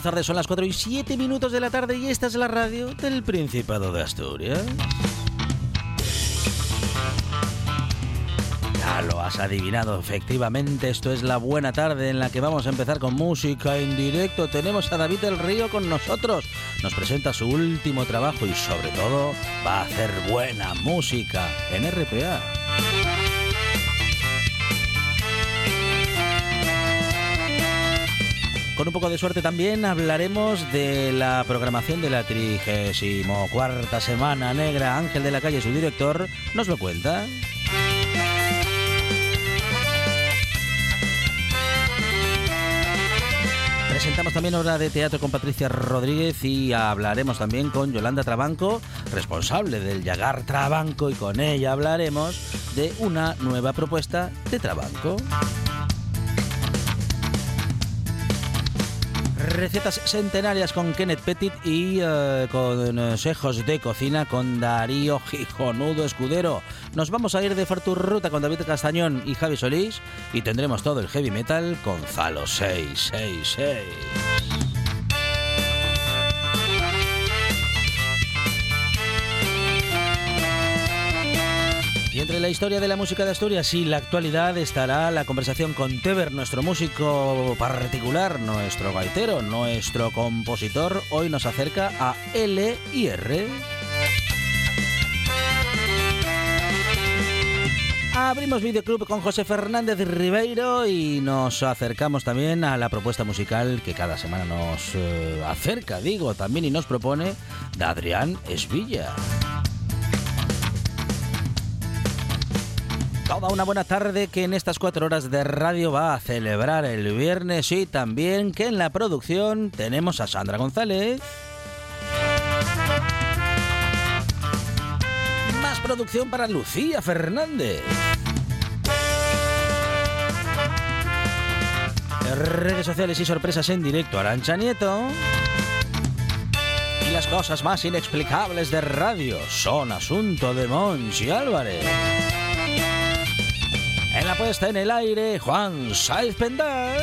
Buenas tardes. Son las 4 y 7 minutos de la tarde y esta es la radio del Principado de Asturias. Ya lo has adivinado, efectivamente, esto es la buena tarde en la que vamos a empezar con música en directo. Tenemos a David del Río con nosotros. Nos presenta su último trabajo y sobre todo va a hacer buena música en RPA. Con un poco de suerte también hablaremos de la programación de la 34 Semana Negra. Ángel de la Calle, su director, nos lo cuenta. Presentamos también obra de teatro con Patricia Rodríguez y hablaremos también con Yolanda Trabanco, responsable del Yagar Trabanco, y con ella hablaremos de una nueva propuesta de Trabanco. Recetas centenarias con Kenneth Petit y eh, consejos de cocina con Darío Gijonudo Escudero. Nos vamos a ir de Forturruta con David Castañón y Javi Solís y tendremos todo el heavy metal con Zalo 666. Y entre la historia de la música de Asturias y la actualidad estará la conversación con Teber, nuestro músico particular, nuestro gaitero, nuestro compositor. Hoy nos acerca a L y R. Abrimos videoclub con José Fernández Ribeiro y nos acercamos también a la propuesta musical que cada semana nos eh, acerca, digo, también y nos propone de Adrián Esvilla. Toda una buena tarde que en estas cuatro horas de radio va a celebrar el viernes y también que en la producción tenemos a Sandra González. Más producción para Lucía Fernández. Redes sociales y sorpresas en directo Arancha Nieto. Y las cosas más inexplicables de radio son asunto de Monchi Álvarez. En la puesta en el aire, Juan Saiz Pendal.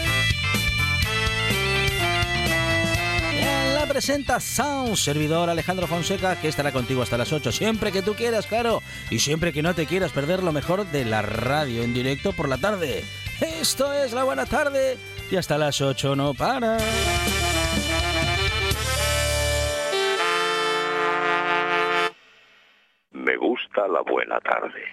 En la presentación, servidor Alejandro Fonseca, que estará contigo hasta las 8, siempre que tú quieras, claro, y siempre que no te quieras perder lo mejor de la radio en directo por la tarde. Esto es la buena tarde y hasta las 8 no para. Me gusta la buena tarde.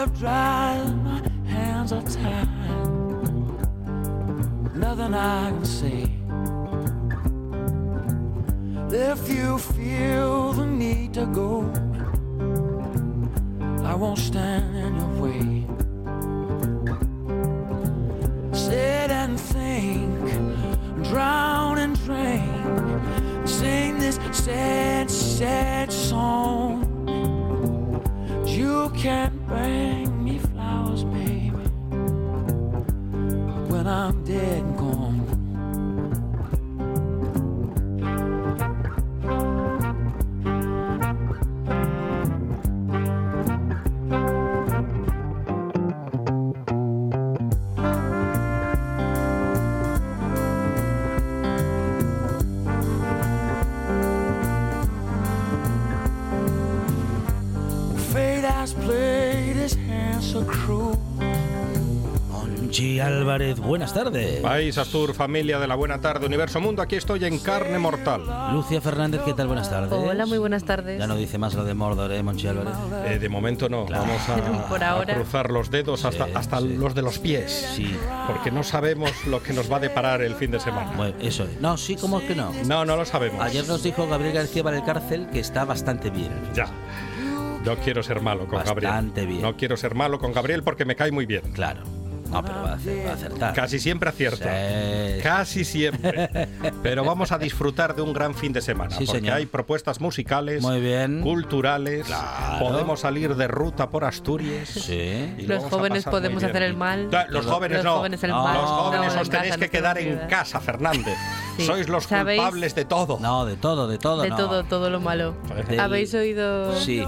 Are dry, my hands are tied. Nothing I can say. If you feel the need to go, I won't stand in your way. Sit and think, drown and drink, sing this sad, sad song. You can bring me flowers, baby, when I'm dead has played his hand so cruel. Monchi Álvarez, buenas tardes. País Astur, familia de la buena tarde, Universo Mundo, aquí estoy en carne mortal. Lucia Fernández, ¿qué tal? Buenas tardes. Hola, muy buenas tardes. Ya no dice más lo de Mordor, ¿eh, Monchi Álvarez? Eh, de momento no, vamos a, Por a ahora. cruzar los dedos hasta, Sí, hasta sí. los de los pies, Sí. porque no sabemos lo que nos va a deparar el fin de semana. Bueno, eso es. No, sí, ¿cómo es que no? No, no lo sabemos. Ayer nos dijo Gabriel García Valcárcel que está bastante bien. Ya. No quiero ser malo con Gabriel. Bastante bien. No quiero ser malo con Gabriel porque me cae muy bien. Claro. No, pero va a, acertar. Casi siempre acierta. Sí. Casi siempre. Pero vamos a disfrutar de un gran fin de semana. Sí, porque señor. hay propuestas musicales, Muy bien. culturales. Claro. Podemos salir de ruta por Asturias. Sí. y lo Los jóvenes podemos hacer el mal. Los jóvenes Los no. jóvenes el No, mal. Los jóvenes No, os en tenéis casa que quedar en casa, Fernández. Sí. Sois los ¿Sabéis? culpables de todo. No, de todo, de todo. De no. todo, todo lo malo. Del- ¿Habéis oído? Sí.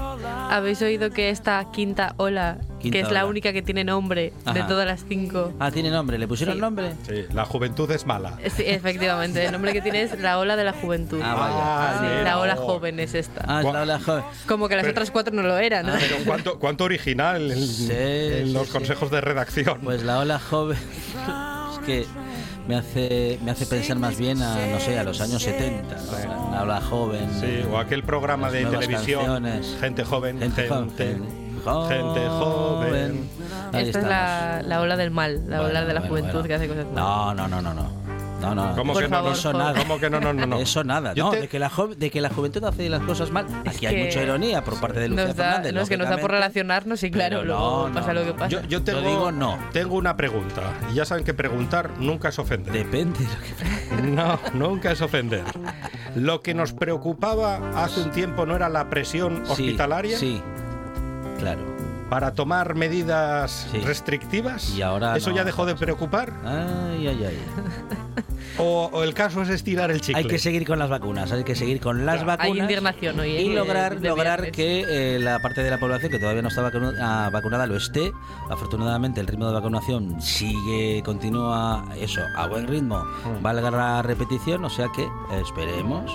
¿Habéis oído que esta quinta ola, Quinta que es la única que tiene nombre de todas las cinco? Ah, tiene nombre. ¿Le pusieron Sí. nombre? Sí, la juventud es mala. Sí, efectivamente, el nombre que tiene es la ola de la juventud. Ah, vaya. Sí, Ah, la ola joven es esta. Ah, es la ola joven. Como que las Pero- otras cuatro no lo eran, ¿no? Pero cuánto, cuánto original en, Sí, en sí, los sí. consejos de redacción. Pues la ola joven es que me hace, me hace pensar más bien a, no sé, a los años 70. ¿no? La ola joven. Sí, o aquel programa de televisión. canciones. Gente joven, Gente joven. gente joven. Ahí Esta es la, la ola del mal, la Bueno, ola de la bueno, juventud bueno. que hace cosas malas. No, no, no, no, no. No, no. ¿Cómo que favor, no? Eso nada. ¿Cómo que no? No, no, no. Eso nada, Yo no, te- de, que la de que la juventud hace las cosas mal. Aquí hay mucha ironía por parte de Lucía Nos da, Fernández. no, es que nos da por relacionarnos y claro, luego no, pasa no, lo que no. pasa. Yo, yo tengo, digo no. tengo una pregunta. Y ya saben que preguntar nunca es ofender. Depende de lo que... No, nunca es ofender. Lo que nos preocupaba hace un tiempo no era la presión Sí, hospitalaria Sí, claro. Para tomar medidas Sí. restrictivas. Y ahora ¿Eso no. ya dejó de preocupar? Ay, ay, ay. ¿O, o el caso es estirar el chicle? Hay que seguir con las vacunas, hay que seguir con las Claro. vacunas. Hay indignación hoy, ¿eh? Y lograr, de lograr viernes. que eh, la parte de la población que todavía no está vacu- ah, vacunada lo esté. Afortunadamente el ritmo de vacunación sigue, continúa eso, a buen ritmo, Mm. valga la repetición, o sea que esperemos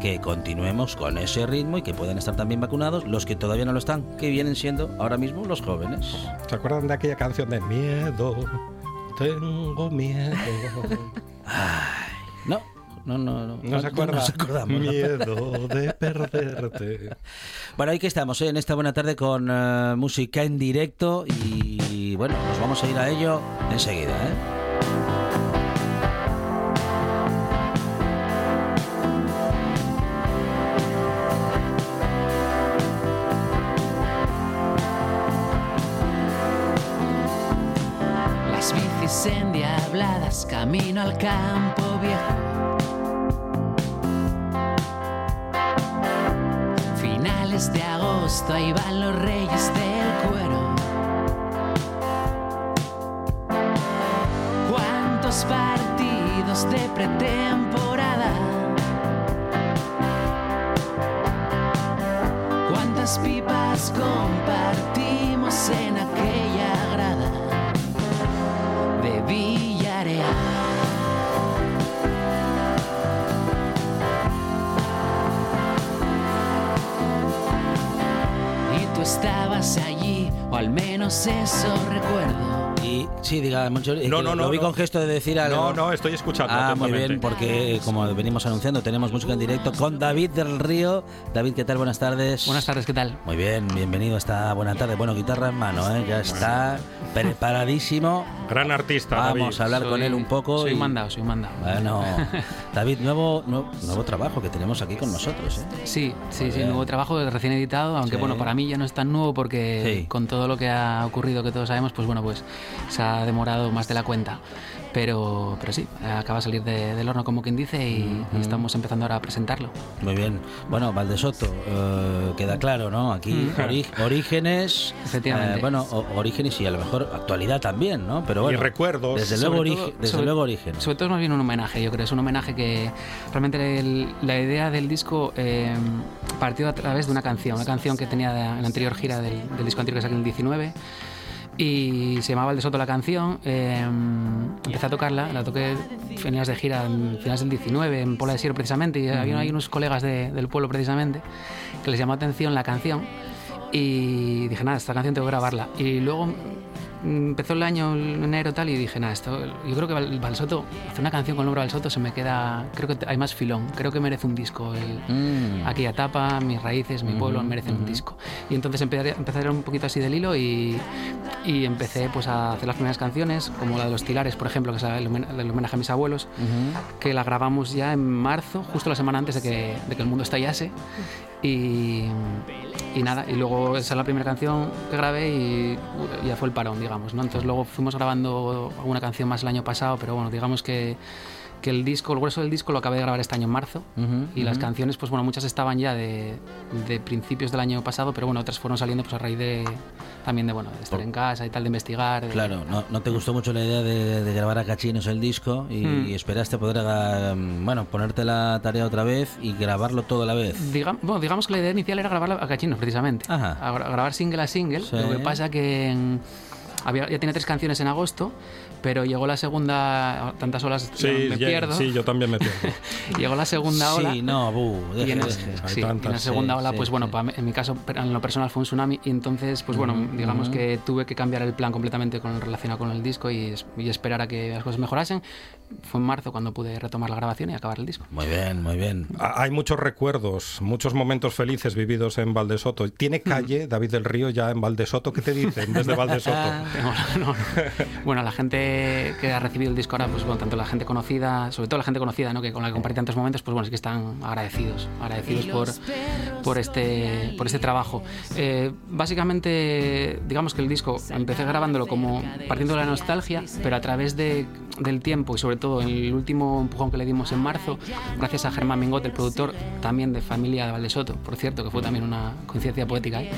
que continuemos con ese ritmo y que puedan estar también vacunados los que todavía no lo están, que vienen siendo ahora mismo los jóvenes. ¿Se acuerdan de aquella canción de Miedo? Tengo miedo. No, no, no, no. ¿No se acuerdan? nos acordamos. ¿no? Miedo de perderte. Bueno, aquí estamos ¿eh? en esta buena tarde con eh, música en directo y bueno, nos vamos a ir a ello enseguida. ¿eh? Bicis endiabladas camino al campo viejo. Finales de agosto, ahí van los reyes del cuero. ¿Cuántos partidos de pretemporada? ¿Cuántas pipas compartimos en aquella al menos eso recuerdo. Y sí, diga, Moncho, eh, No, no, no, Lo vi no. con gesto de decir algo. No, no, estoy escuchando. Ah, muy bien, porque como venimos anunciando, tenemos música en directo con David del Río. David, ¿qué tal? Buenas tardes. Buenas tardes, ¿qué tal? Muy bien, bienvenido a esta buena tarde. Bueno, guitarra en mano, ¿eh? ya está preparadísimo. Gran artista, Vamos a hablar con él un poco. Soy y- mandado, soy mandado. Bueno, David, nuevo, nuevo, nuevo trabajo que tenemos aquí con nosotros. ¿eh? Sí, sí, sí, nuevo trabajo recién editado, aunque Sí. bueno, para mí ya no es tan nuevo porque Sí. con todo lo que ha ocurrido que todos sabemos, pues bueno, pues se ha demorado más de la cuenta. Pero, pero sí, acaba de salir de- del horno como quien dice y, y estamos empezando ahora a presentarlo. Muy bien. Bueno, Valdesoto, eh, queda claro, ¿no? Aquí ori- orígenes. Efectivamente. eh, bueno, o- orígenes y a lo mejor actualidad también, ¿no? Pero bueno. Y recuerdos. Desde luego, todo- origi- desde sobre- luego orígenes. Sobre todo es más bien un homenaje, yo creo. Es un homenaje que realmente el- la idea del disco eh, partió a través de una canción, una canción que tenía de- en la anterior gira del, del disco anterior que saqué en el 19. Y se llamaba El de Soto la canción. eh, empecé a tocarla, la toqué finales de gira, en finales del 19, en Pola de Siero precisamente. Y había ahí unos colegas de- del pueblo precisamente que les llamó atención la canción. Y dije, nada, esta canción tengo que grabarla. Y luego empezó el año, el enero tal, y dije, nada, esto, yo creo que Balsoto, hacer una canción con el nombre Balsoto se me queda, creo que hay más filón, creo que merece un disco. El, Mm. Aquella etapa, mis raíces, mi pueblo Ujú, merecen un ujú. disco. Y entonces empecé, empecé un poquito así del hilo y, y empecé pues a hacer las primeras canciones, como la de Los Tilares, por ejemplo, que es el, homen- el homenaje a mis abuelos, Ujú. que la grabamos ya en marzo, justo la semana antes de que, de que el mundo estallase. Y, nada, y luego esa es la primera canción que grabé y uh, ya fue el parón, digamos. ¿no? Entonces luego fuimos grabando alguna canción más el año pasado, pero bueno, digamos que, que el disco, el grueso del disco lo acabé de grabar este año en marzo. Ujú, Y las ujú. canciones, pues bueno, muchas estaban ya de, de principios del año pasado, pero bueno, otras fueron saliendo pues a raíz de también de bueno, de estar Por- en casa y tal, de investigar. de- Claro, no, no te gustó mucho la idea de, de grabar a cachinos el disco y, Mm. y esperaste poder, ah, bueno, ponerte la tarea otra vez y grabarlo todo a la vez. Digam- bueno, digamos que la idea inicial era grabarla a cachinos, precisamente. Ajá. A, gra- grabar single a single. Sí. Lo que pasa que en- había, ya tenía tres canciones en agosto, pero llegó la segunda, tantas olas Sí, me ya- pierdo. sí, yo también me pierdo. Llegó la segunda ola. Sí, no, bu, Y en, el- sí, tantas, en la segunda sí, ola, sí, pues bueno, sí. pa- en mi caso, en lo personal fue un tsunami y entonces, pues bueno, digamos que tuve que cambiar el plan completamente con relacionado con el disco y, y esperar a que las cosas mejorasen. Fue en marzo cuando pude retomar la grabación y acabar el disco. Muy bien, muy bien. Ha- Hay muchos recuerdos, muchos momentos felices vividos en Valdesoto. ¿Tiene calle David del Río ya en Valdesoto? ¿Qué te dicen desde Valdesoto? No, no. Bueno, la gente que ha recibido el disco ahora, pues bueno, tanto la gente conocida, sobre todo la gente conocida, ¿no? que con la que compartí tantos momentos, pues bueno, es que están agradecidos, agradecidos por, por, este, por este trabajo. Eh, básicamente, digamos que el disco empecé grabándolo como partiendo de la nostalgia, pero a través de, del tiempo y sobre todo en el último empujón que le dimos en marzo, gracias a Germán Mingot, el productor también de Familia de Valdesoto, por cierto, que fue también una coincidencia poética, ¿eh?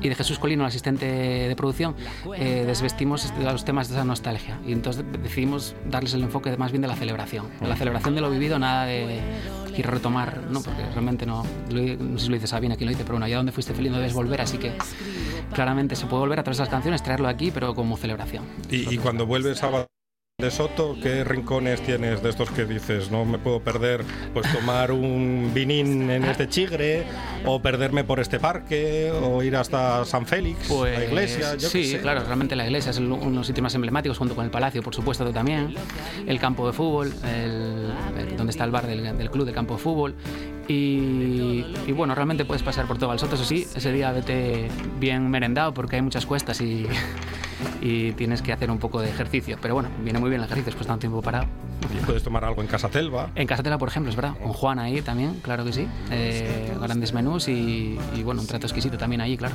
y de Jesús Colino, el asistente de producción, eh, desvestimos los temas de esa nostalgia y entonces decidimos darles el enfoque más bien de la celebración, de la celebración de lo vivido, nada de ir retomar, ¿no? porque realmente no, no sé si lo dice Sabina, quién lo dice, pero bueno, allá donde fuiste feliz no debes volver, así que claramente se puede volver a través de las canciones, traerlo aquí, pero como celebración. Y, y cuando vuelves a Valdesoto, ¿qué rincones tienes de estos que dices, no me puedo perder, pues tomar un vinín en este chigre, o perderme por este parque, o ir hasta San Félix, la iglesia? Yo Pues sí, sé. claro, realmente la iglesia es uno de los sitios más emblemáticos, junto con el palacio, por supuesto, también. El campo de fútbol, el- el- donde está el bar del, del club del campo de fútbol. Y, y bueno, realmente puedes pasar por todo el Soto, eso sí, ese día vete bien merendado porque hay muchas cuestas y, y tienes que hacer un poco de ejercicio. Pero bueno, viene muy bien el ejercicio después de tanto tiempo parado. Y puedes tomar algo en Casa Telva. En Casatela, por ejemplo, es verdad, con Juan ahí también, claro que sí. Eh, grandes menús y, y bueno, un trato exquisito también ahí, claro.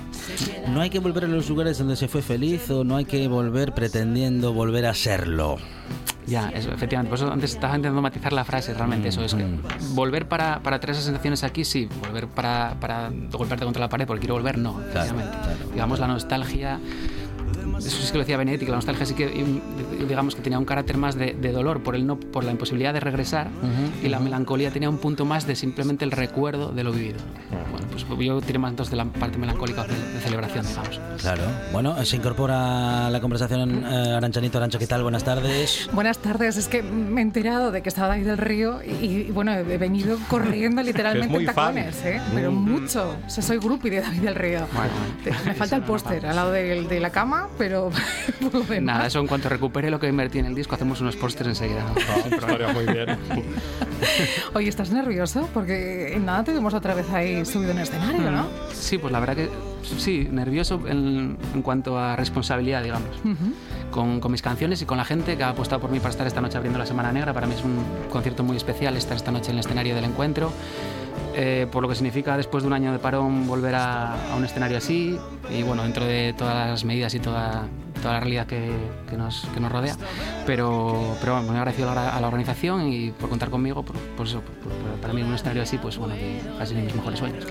No hay que volver a los lugares donde se fue feliz o no hay que volver pretendiendo volver a serlo. Ya, eso, efectivamente. Por eso antes estaba intentando matizar la frase, realmente eso es que volver para, para traer esas sensaciones aquí, sí. Volver para, para golpearte contra la pared porque quiero volver, no. efectivamente. claro. Digamos, la nostalgia... Eso sí que lo decía Benedetti, que la nostalgia sí que digamos que tenía un carácter más de, de dolor por el no por la imposibilidad de regresar y la melancolía tenía un punto más de simplemente el recuerdo de lo vivido. Bueno, pues yo tiré más entonces de la parte melancólica de, de celebración, digamos. Claro. Bueno, se incorpora a la conversación eh, Aranchanito. Arancha, ¿qué tal? Buenas tardes. Buenas tardes, es que me he enterado de que estaba David del Río y, y, bueno, he venido corriendo literalmente en tacones. ¿eh? pero Mm. mucho. O sea, soy groupie de David del Río. Bueno, me falta el póster al lado del- de, la cama, pero por lo demás. Nada, eso en cuanto recupere lo que invertí en el disco, hacemos unos pósters enseguida. Estaría muy bien. Oye, ¿estás nervioso? Porque en nada te vemos otra vez ahí subido en escenario, ¿no? Sí, pues la verdad que sí, nervioso en, en cuanto a responsabilidad, digamos. Ujú. Con, con mis canciones y con la gente que ha apostado por mí para estar esta noche abriendo la Semana Negra. Para mí es un concierto muy especial estar esta noche en el escenario del encuentro. Eh, por lo que significa después de un año de parón volver a, a un escenario así y bueno, dentro de todas las medidas y toda, toda la realidad que, que nos, que nos rodea. Pero, pero bueno, muy agradecido a la, a la organización y por contar conmigo, por, por eso, por- por- para mí un escenario así, pues bueno, que casi ni mis mejores sueños.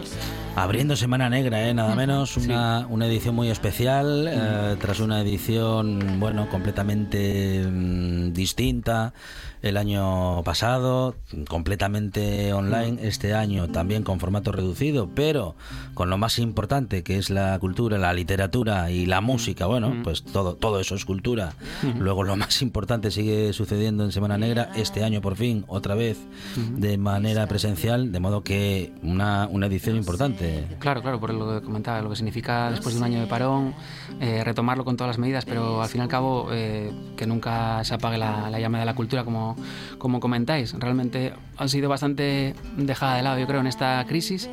Abriendo Semana Negra, ¿eh? nada menos, una, una edición muy especial, eh, tras una edición, bueno, completamente mm, distinta el año pasado, completamente online, este año también con formato reducido, pero con lo más importante que es la cultura, la literatura y la música, bueno, pues todo, todo eso es cultura. Luego lo más importante sigue sucediendo en Semana Negra, este año por fin, otra vez, de manera presencial, de modo que una, una edición importante. importante. Claro, claro, por lo que comentaba, lo que significa después de un año de parón, eh, retomarlo con todas las medidas, pero al fin y al cabo eh, que nunca se apague la, la llama de la cultura, como, como comentáis. Realmente ha sido bastante dejada de lado, yo creo, en esta crisis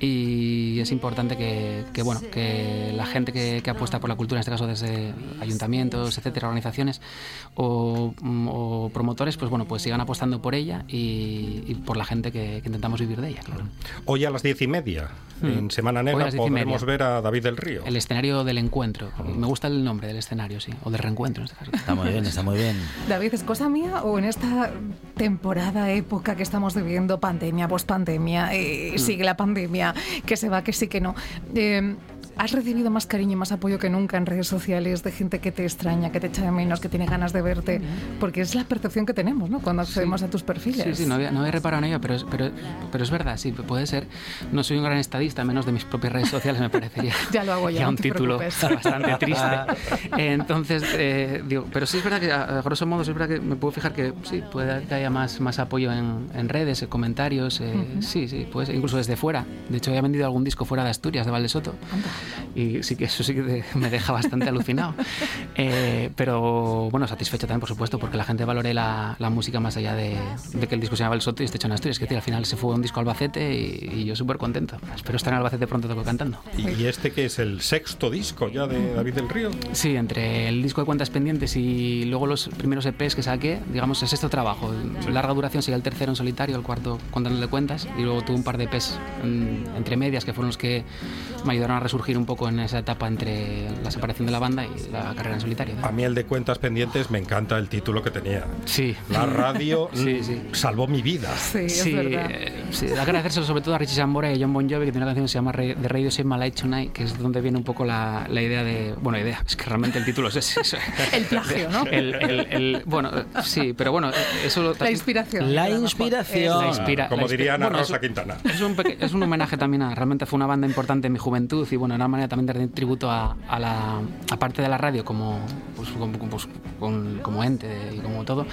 y es importante que, que, bueno que la gente que, que apuesta por la cultura en este caso desde ayuntamientos etcétera organizaciones o, mm, o promotores pues bueno pues sigan apostando por ella y, y por la gente que, que intentamos vivir de ella claro Hoy a las diez y media, Hmm. en Semana Negra, podremos ver a David del Río. el escenario del encuentro me gusta el nombre del escenario sí o del reencuentro en este caso Está muy bien, está muy bien. David, ¿es cosa mía o en esta temporada, época que estamos viviendo, pandemia, pospandemia, eh, Mm. sigue la pandemia, que se va, que sí, que no? eh, ¿Has recibido más cariño y más apoyo que nunca en redes sociales de gente que te extraña, que te echa de menos, que tiene ganas de verte? Porque es la percepción que tenemos, ¿no? Cuando accedemos a tus perfiles. Sí, sí, no había, no había reparado en ello, pero pero, pero es verdad, sí, puede ser. No soy un gran estadista, menos de mis propias redes sociales, me parecería. Ya lo hago yo, ya no un te título preocupes. bastante triste. Entonces, eh, digo, pero sí es verdad que, a, a grosso modo, sí es verdad que me puedo fijar que sí, puede que haya más, más apoyo en, en redes, en comentarios, eh, sí, sí, puede ser, incluso desde fuera. De hecho, había vendido algún disco fuera de Asturias, de Valdesoto, y sí que eso sí que me deja bastante alucinado. Eh, pero bueno, satisfecho también, por supuesto, porque la gente valore la, la música más allá de, de que el disco se llama El Soto y esté hecho en Asturias. Que decir, al final se fue un disco a Albacete y, y yo súper contento. Espero estar en Albacete pronto toco cantando. Y, este que es el sexto disco ya de David del Río. Sí, entre el disco de cuentas pendientes y luego los primeros EPs que saqué, digamos, es este trabajo. Larga duración sería el tercero en solitario, el cuarto contándole cuentas, y luego tuve un par de EPs mm, entre medias que fueron los que me ayudaron a resurgir un poco en esa etapa entre la separación de la banda y la carrera en solitario. A mí el de Cuentas Pendientes me encanta el título que tenía. Sí. La radio Sí, sí. salvó mi vida. Sí, es Sí, verdad. Sí, da que agradecérselo sobre todo a Richie Sambora y a John Bon Jovi, que tiene una canción que se llama The Radio Save My Light Tonight, que es donde viene un poco la, la idea de... Bueno, idea, es que realmente el título es ese. El plagio, ¿no? El- el- el- bueno, sí, pero bueno, eso... lo- La inspiración. La a inspiración. La inspira- Como la inspira- diría Ana bueno, Rosa es- Quintana. Es un, peque- es un homenaje también a... Realmente fue una banda importante en mi juventud y bueno, una manera también de rendir tributo a, a la... Aparte de la radio como, pues, como, pues, con- como ente y como todo,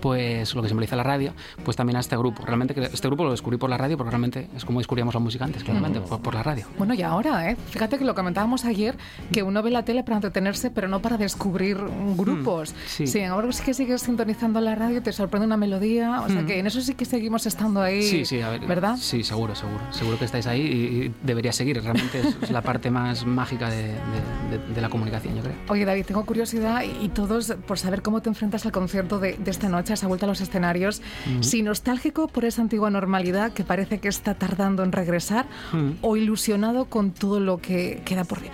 pues lo que simboliza la radio, pues también a este grupo. Realmente este grupo lo descubrí por la radio porque realmente es como descubríamos la música antes, claramente, por, por la radio. Bueno, y ahora, ¿eh? Fíjate que lo comentábamos ayer, que uno ve la tele para entretenerse, pero no para descubrir grupos. sí. Sin embargo, sí que sigues sintonizando la radio, te sorprende una melodía, o sea que en eso sí que seguimos estando ahí, Sí, sí, a ver, ¿verdad? Sí, seguro, seguro. Seguro que estáis ahí y, y debería seguir. Realmente es, la parte más mágica de, de- de- de la comunicación, yo creo. Oye, David, tengo curiosidad y, y todos por saber cómo te enfrentas al concierto de esta noche, a esa vuelta a los escenarios. Si nostálgico por esa antigua normalidad que parece que está tardando en regresar Mm. o ilusionado con todo lo que queda por vivir.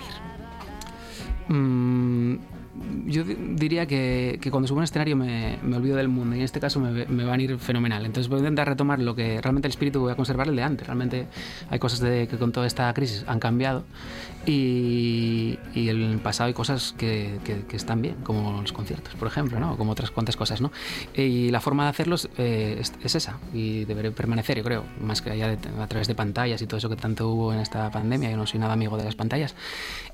Mm, yo di- diría que, que cuando subo a un escenario me, me olvido del mundo y en este caso me, me van a ir fenomenal. Entonces voy a intentar retomar lo que realmente el espíritu voy a conservar el de antes. Realmente hay cosas de, que con toda esta crisis han cambiado y, y el pasado hay cosas que, que- que están bien, como los conciertos, por ejemplo, ¿no? Como otras cuantas cosas. ¿no? Y la forma de hacerlos eh, es, es esa y deberé permanecer, yo creo, más que allá de- a través de pantallas y todo eso que tanto hubo en esta pandemia. Yo no soy nada amigo de las pantallas.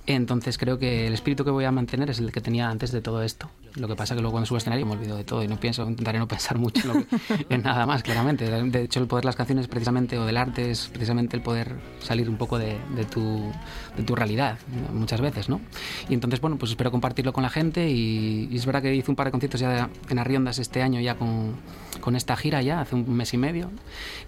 Entonces creo que el espíritu que voy a mantener es el que tenía antes de todo esto. Lo que pasa que luego cuando subo al escenario me olvido de todo y no pienso, intentaré no pensar mucho en, lo que- en nada más, claramente. De hecho, el poder de las canciones precisamente, o del arte, es precisamente el poder salir un poco de, de tu, de tu realidad, muchas veces, ¿no? Y entonces, bueno, pues espero compartirlo con la gente y, y es verdad que hice un par de conciertos ya en Arriondas este año ya con, con esta gira ya, hace un mes y medio.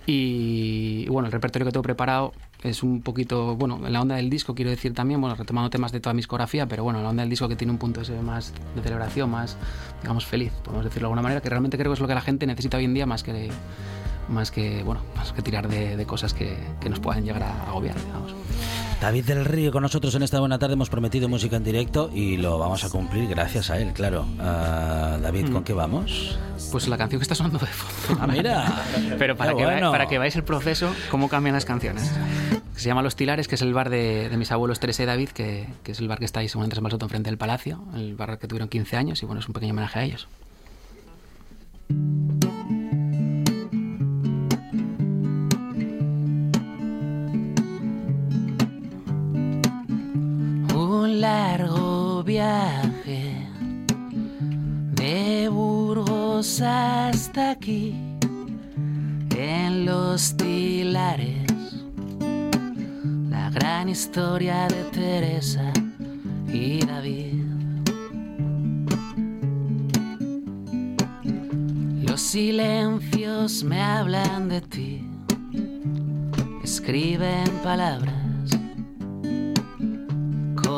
Y bueno, el repertorio que tengo preparado es un poquito, bueno, en la onda del disco quiero decir también, bueno, retomando temas de toda mi discografía, pero bueno, en la onda del disco que tiene un punto ese más de celebración, más, digamos, feliz, podemos decirlo de alguna manera, que realmente creo que es lo que la gente necesita hoy en día más que, más que, bueno, más que tirar de, de cosas que, que nos puedan llegar a agobiar, digamos. David del Río con nosotros en esta buena tarde. Hemos prometido música en directo y lo vamos a cumplir gracias a él, claro. Ah, David, ¿con qué vamos? Pues la canción que está sonando de fondo. Ah, mira. Pero para Qué que, bueno. para que veáis el proceso, cómo cambian las canciones. Se llama Los Tilares, que es el bar de, de mis abuelos Teresa y David, que, que es el bar que está ahí seguramente en Malsoto, enfrente del Palacio, el bar que tuvieron 15 años, y bueno, es un pequeño homenaje a ellos. Un largo viaje de Burgos hasta aquí, en los tilares. gran historia de Teresa y David. Los silencios me hablan de ti, escriben palabras,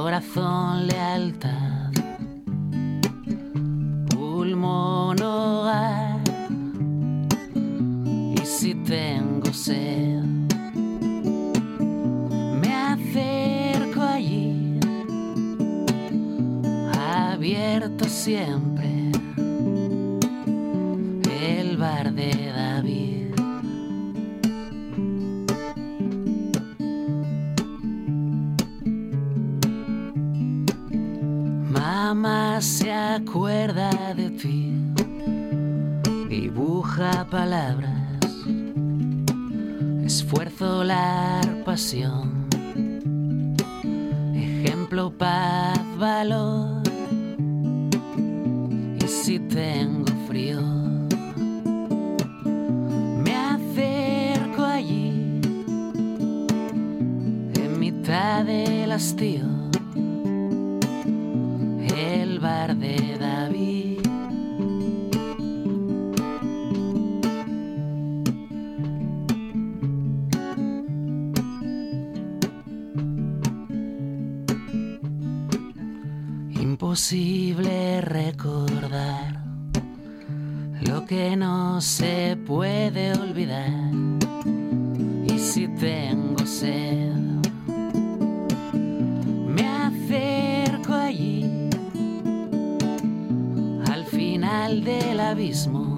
corazón, lealtad, pulmón, hogar. Y si tengo sed, me acerco allí, abierto siempre acuerda de ti, dibuja palabras, esfuerzo, la pasión, ejemplo, paz, valor. Y si tengo frío, me acerco allí, en mitad del hastío, Imposible recordar lo que no se puede olvidar. Y si tengo sed, me acerco allí, al final del abismo,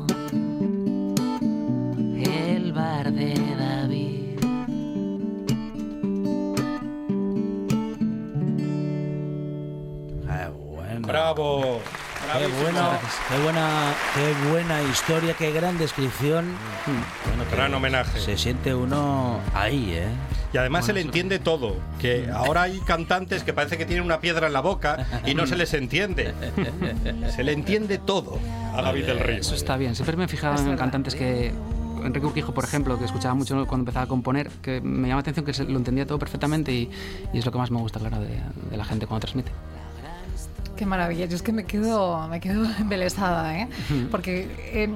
qué buena, qué buena historia, qué gran descripción. Bueno, que Gran homenaje. Se siente uno ahí, ¿eh? Y además se le entiende todo. Que ahora hay cantantes que parece que tienen una piedra en la boca y no se les entiende. Se le entiende todo a David del Río. Eso está bien. Siempre me he fijado en cantantes que. Enrique Urquijo, por ejemplo, que escuchaba mucho cuando empezaba a componer, que me llama la atención que lo entendía todo perfectamente y, y es lo que más me gusta, claro, de, de la gente cuando transmite. Qué maravilla. Yo es que me quedo, me quedo embelesada, ¿eh? Porque eh,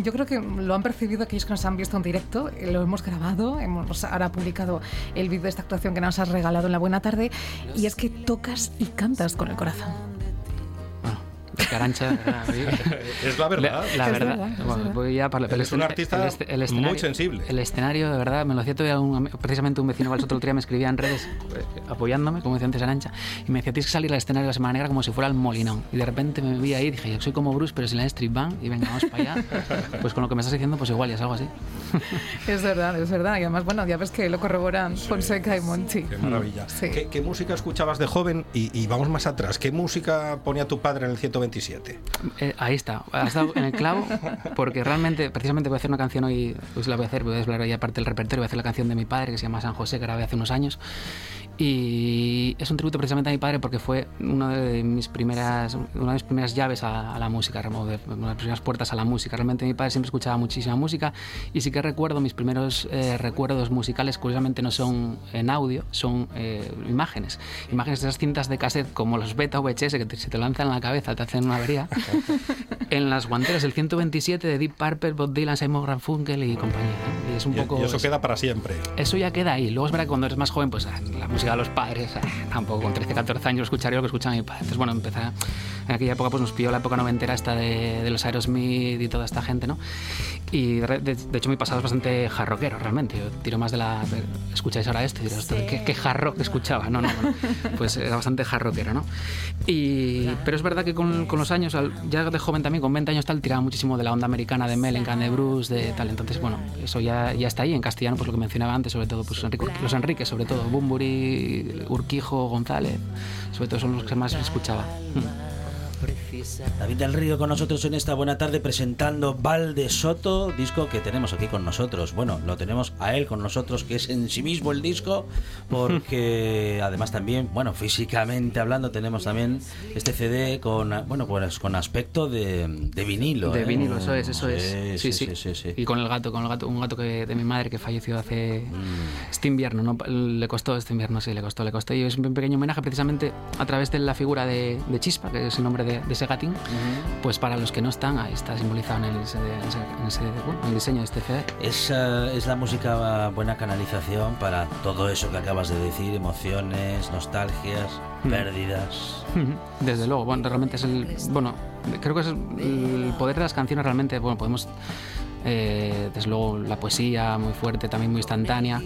yo creo que lo han percibido aquellos que nos han visto en directo. eh, Lo hemos grabado, hemos ahora publicado el vídeo de esta actuación que nos has regalado en la buena tarde. Y es que tocas y cantas con el corazón. Carancha. Es la verdad. La, Es verdad. verdad, es bueno, voy ya para el Eres un escena- artista el este- el muy sensible. El escenario, de verdad, me lo hacía todavía un, precisamente un vecino Vals otro día me escribía en redes eh, apoyándome, como decía antes Arancha, y me decía, tienes que salir al escenario de la Semana Negra como si fuera el molinón. Y de repente me vi ahí y dije, yo soy como Bruce, pero sin la street band, y venga, vamos para allá. Pues con lo que me estás diciendo, pues igual, ya es algo así. Es verdad, es verdad. Y además, bueno, ya ves que lo corroboran Fonseca y Monchi. Qué maravilla. Sí. ¿Qué, qué música escuchabas de joven? Y, y vamos más atrás. ¿Qué música ponía tu padre en el 127? Eh, ahí está, has dado en el clavo, porque realmente, precisamente voy a hacer una canción hoy, pues la voy a hacer, voy a desvelar ahí aparte del repertorio, voy a hacer la canción de mi padre que se llama San José, que grabé hace unos años. Y es un tributo precisamente a mi padre porque fue una de mis primeras, una de mis primeras llaves a, a la música, una de las primeras puertas a la música. Realmente mi padre siempre escuchaba muchísima música y sí que recuerdo mis primeros eh, recuerdos musicales, curiosamente no son en audio, son eh, imágenes. Imágenes de esas cintas de cassette como los beta VHS que te- se te lanzan en la cabeza, te hacen una avería. en las guanteras del 127 de Deep Purple, Bob Dylan, Simon Garfunkel y compañía. Y es un Y, poco... y eso es- queda para siempre. eso ya queda ahí. Luego es verdad que cuando eres más joven, pues ah, la música de los padres, ah, tampoco con 13, 14 años escucharía lo que escuchaba mi padre. Entonces, bueno, empezar, en aquella época pues nos pilló la época noventera esta de, de los Aerosmith y toda esta gente, ¿no? Y de, de- hecho mi pasado es bastante jarroquero, realmente. Yo tiro más de la... de- escucháis ahora esto y "Ostras, ¿qué, qué hard rock escuchaba? No, no, bueno, pues era bastante jarroquero, ¿no? Y, pero es verdad que con, con los años, ya de joven también, con 20 años tal, tiraba muchísimo de la onda americana, de Mellencamp, de Bruce, de tal. Entonces, bueno, eso ya, ya está ahí. En castellano, pues lo que mencionaba antes, sobre todo, pues Enrique los Enriques, sobre todo, Bumburi, Urquijo, González, sobre todo son los que más escuchaba. Mm. David del Río con nosotros en esta buena tarde presentando Valde Soto, disco que tenemos aquí con nosotros. Bueno, lo tenemos a él con nosotros, que es en sí mismo el disco, porque además también, bueno, físicamente hablando, tenemos también este CD con, bueno, pues con aspecto de, de vinilo. De ¿eh? vinilo, eso es, eso Sí, es. Sí, sí, sí, sí. Y con el gato, con el gato, un gato que, de mi madre que falleció hace Mm. este invierno, ¿no? Le costó este invierno, sí, le costó, le costó. Y es un pequeño homenaje precisamente a través de la figura de, de Chispa, que es el nombre de, de ese gatín. Pues para los que no están, ahí está simbolizado en el, ese- en ese- bueno, en el diseño de este CD. Es, eh, es la música buena canalización para todo eso que acabas de decir, emociones, nostalgias, pérdidas. Desde luego, bueno, realmente es el. Bueno, creo que es el, poder de las canciones realmente. Bueno, podemos. eh, desde luego la poesía muy fuerte, también muy instantánea.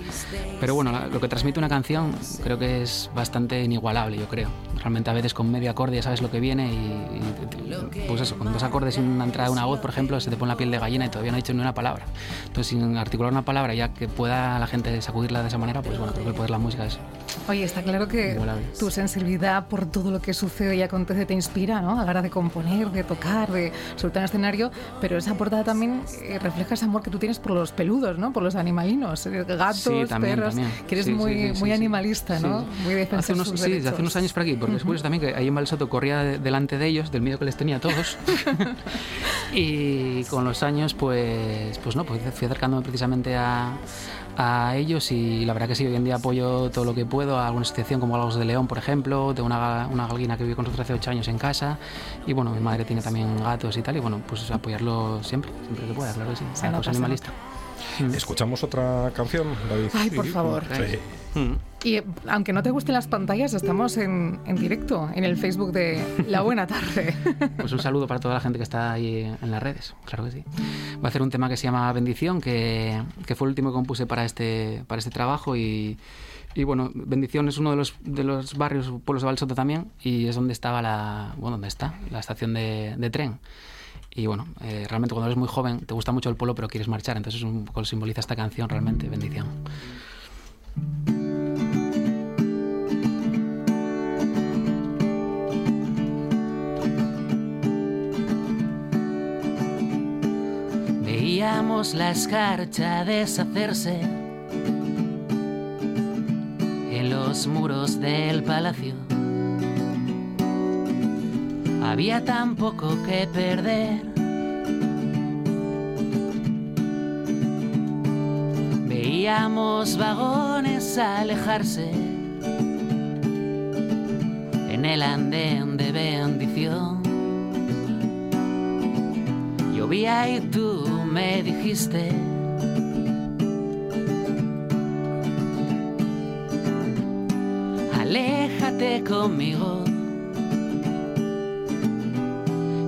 Pero bueno, lo que transmite una canción creo que es bastante inigualable, yo creo. Realmente a veces con medio acorde ya sabes lo que viene y, y, pues eso, con dos acordes y una entrada de una voz, por ejemplo, se te pone la piel de gallina y todavía no ha dicho ni una palabra. Entonces, sin articular una palabra ya que pueda la gente sacudirla de esa manera, pues bueno, creo que el poder de la música es Oye, está claro que tu sensibilidad por todo lo que sucede y acontece te inspira, ¿no? A la hora de componer, de tocar, de soltar en escenario, pero esa portada también eh, refleja ese amor que tú tienes por los peludos, ¿no? Por los animalinos, eh, gatos, Sí, también, perros, también. que eres Sí, muy, sí, muy animalista, ¿no? Muy Hace unos, sí, hace unos años por aquí, porque es curioso también que ahí en Valsoto corría de- delante de ellos, del miedo que les tenía a todos. y con los años, pues, pues no, pues fui acercándome precisamente a, a ellos y la verdad que sí, hoy en día apoyo todo lo que puedo a alguna asociación como Galgos de León, por ejemplo, de una, una galguina que vive con nosotros hace ocho años en casa y bueno, mi madre tiene también gatos y tal y bueno, pues apoyarlo siempre, siempre que pueda, claro que sí, se animalista. ¿Escuchamos otra canción, David? Ay, por favor. Sí. Y aunque no te gusten las pantallas, estamos en, en directo en el Facebook de La Buena Tarde. Pues un saludo para toda la gente que está ahí en las redes, claro que sí. Voy a hacer un tema que se llama Bendición, que, que fue el último que compuse para este, para este trabajo y, y bueno, Bendición es uno de los, de los barrios, pueblos de Valsoto también, y es donde estaba la, bueno, donde está la estación de, de tren. Y bueno, eh, realmente cuando eres muy joven te gusta mucho el pueblo pero quieres marchar, entonces es un poco simboliza esta canción realmente, Bendición. La escarcha deshacerse en los muros del palacio. Había tan poco que perder. Veíamos vagones alejarse en el andén de bendición. Llovía y tú me dijiste. Aléjate conmigo.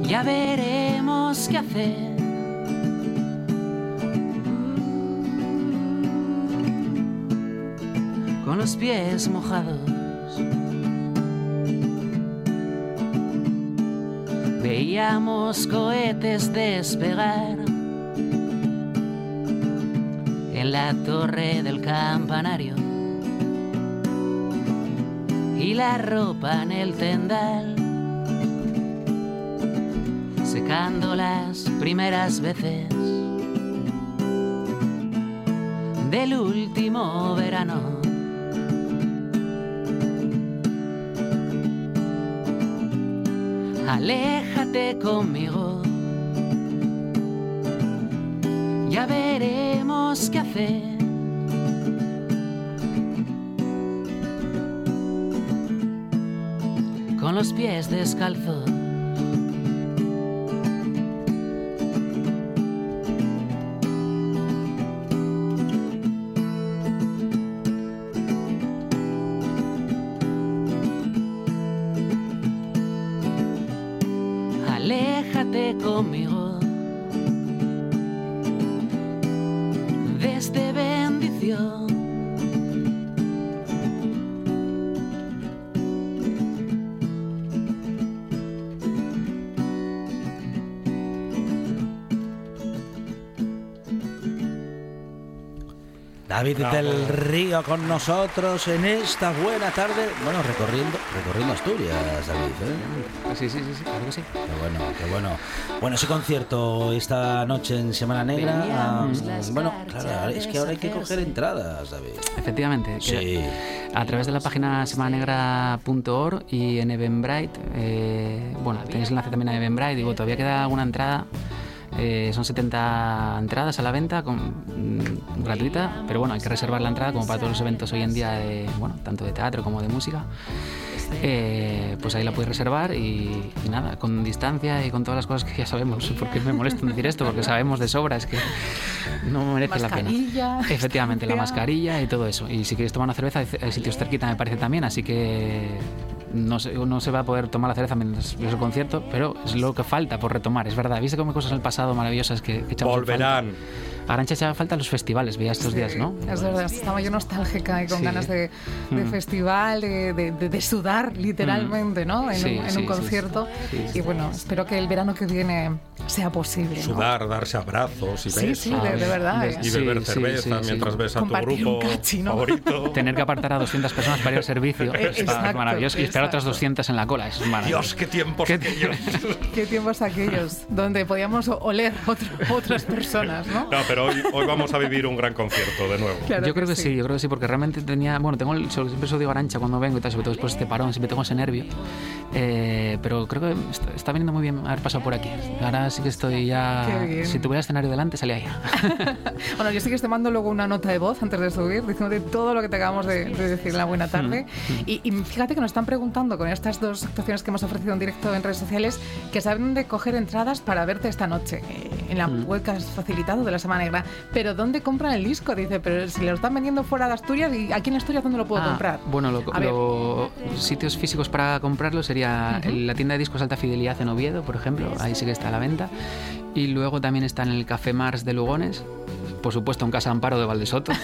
Ya veremos qué hacer. Con los pies mojados. Veíamos cohetes despegar en la torre del campanario y la ropa en el tendal, secando las primeras veces del último verano. Aléjate conmigo. Ya veremos qué hacer. Con los pies descalzos. David Bravo. del Río con nosotros en esta buena tarde. Bueno, recorriendo, recorriendo Asturias, David. ¿eh? Sí, sí, sí, sí, claro que sí. Qué bueno, qué bueno. Bueno, ese concierto esta noche en Semana Negra. ah, bueno, claro, es que ahora hay que coger entradas, David. Efectivamente. Sí. A través de la página semananegra.org y en Eventbrite, eh, bueno, tenéis enlace también a Eventbrite, digo, todavía queda alguna entrada. Eh, son 70 entradas a la venta con, mm, gratuita, pero bueno, hay que reservar la entrada como para todos los eventos hoy en día, de, bueno, tanto de teatro como de música. Eh, pues ahí la puedes reservar y, y nada, con distancia y con todas las cosas que ya sabemos, porque me molesta decir esto, porque sabemos de sobra, es que no merece la pena. Mascarilla. Efectivamente, la mascarilla y todo eso. Y si quieres tomar una cerveza, hay sitios cerquita, me parece también, así que no se, no se va a poder tomar la cerveza mientras ves el concierto, pero es lo que falta por retomar, es verdad. ¿Viste cómo hay cosas en el pasado maravillosas que, que en Volverán. A Arancha echaba falta los festivales, veía estos días, ¿no? Es verdad, estaba yo nostálgica y con Sí. ganas de, de Mm. festival, de, de- de- sudar literalmente, ¿no? En, Sí, un, en sí, un sí, concierto. sí, sí. Y bueno, espero que el verano que viene sea posible. ¿no? Sudar, darse abrazos y Sí, besos. sí, de, de verdad. de- ¿eh? Y Sí, beber sí, cerveza sí, sí. mientras ves a tu grupo un cachi, ¿no? favorito. Tener que apartar a 200 personas para ir al servicio Eh, es exacto, maravilloso. Y esperar otras exacto. 200 en la cola, es maravilloso. Dios, qué tiempos ¿Qué- aquellos. Qué tiempos aquellos donde podíamos oler otro- otras personas, ¿no? No, pero hoy, hoy vamos a vivir un gran concierto de nuevo. Claro yo creo que sí. yo creo que sí, porque realmente tenía, bueno, tengo el, siempre se lo digo a Arancha cuando vengo y tal, sobre todo después de este parón, siempre tengo ese nervio, Eh, pero creo que está, está viniendo muy bien haber pasado por aquí. Ahora sí que estoy ya, si tuviera escenario delante, salía ahí. Bueno, yo sí que te mando luego una nota de voz antes de subir, diciéndote todo lo que te acabamos de, de decir en la buena tarde. Y, y fíjate que nos están preguntando con estas dos actuaciones que hemos ofrecido en directo en redes sociales que saben de coger entradas para verte esta noche eh, en la web que has facilitado de la Semana Negra. Pero ¿dónde compran el disco? Dice, pero si lo están vendiendo fuera de Asturias y aquí en Asturias, ¿dónde lo puedo Ah, comprar? Bueno, lo- lo- sitios físicos para comprarlo sería la tienda de discos Alta Fidelidad en Oviedo, por ejemplo, ahí sí que está a la venta. Y luego también está en el Café Mars de Lugones, por supuesto en Casa Amparo de Valdesoto.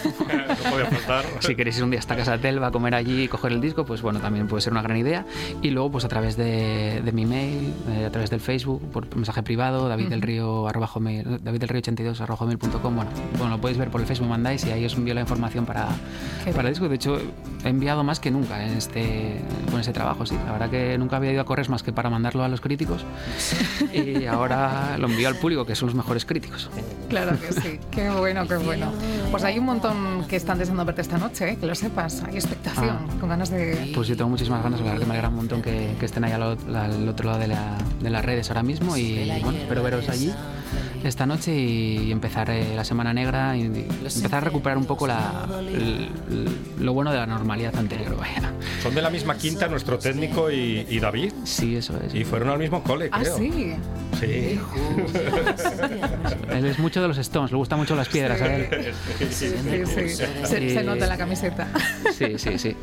No podía faltar. si queréis ir un día hasta Casa Telva a comer allí y coger el disco, pues bueno, también puede ser una gran idea. Y luego, pues a través de, de mi mail, eh, a través del Facebook, por mensaje privado, David del Río, arroba Río 82 arroba. Bueno, bueno, lo podéis ver por el Facebook, mandáis y ahí os envío la información para, Qué para el disco. De hecho, he enviado más que nunca en este, con ese trabajo, sí. La verdad que nunca había ido a correr más que para mandarlo a los críticos. y ahora lo envío al público, que son los mejores críticos. Claro que sí, qué bueno, qué bueno. Pues hay un montón que están deseando verte esta noche, ¿eh? que lo sepas. Hay expectación, Ah. con ganas de... Pues yo tengo muchísimas ganas, la verdad que me alegra un montón que, que estén ahí al, al otro lado de, la- de las redes ahora mismo y bueno, espero veros allí esta noche y empezar eh, la Semana Negra y, y empezar a recuperar un poco la, lo bueno de la normalidad anterior. Vaya. Son de la misma quinta nuestro técnico y, y David. Sí, eso es. Y fueron al mismo cole, Ah, creo. sí. Sí. Él es mucho de los Stones, le gustan mucho las piedras a él. Sí, sí. Se, se nota en la camiseta. Sí, sí, sí.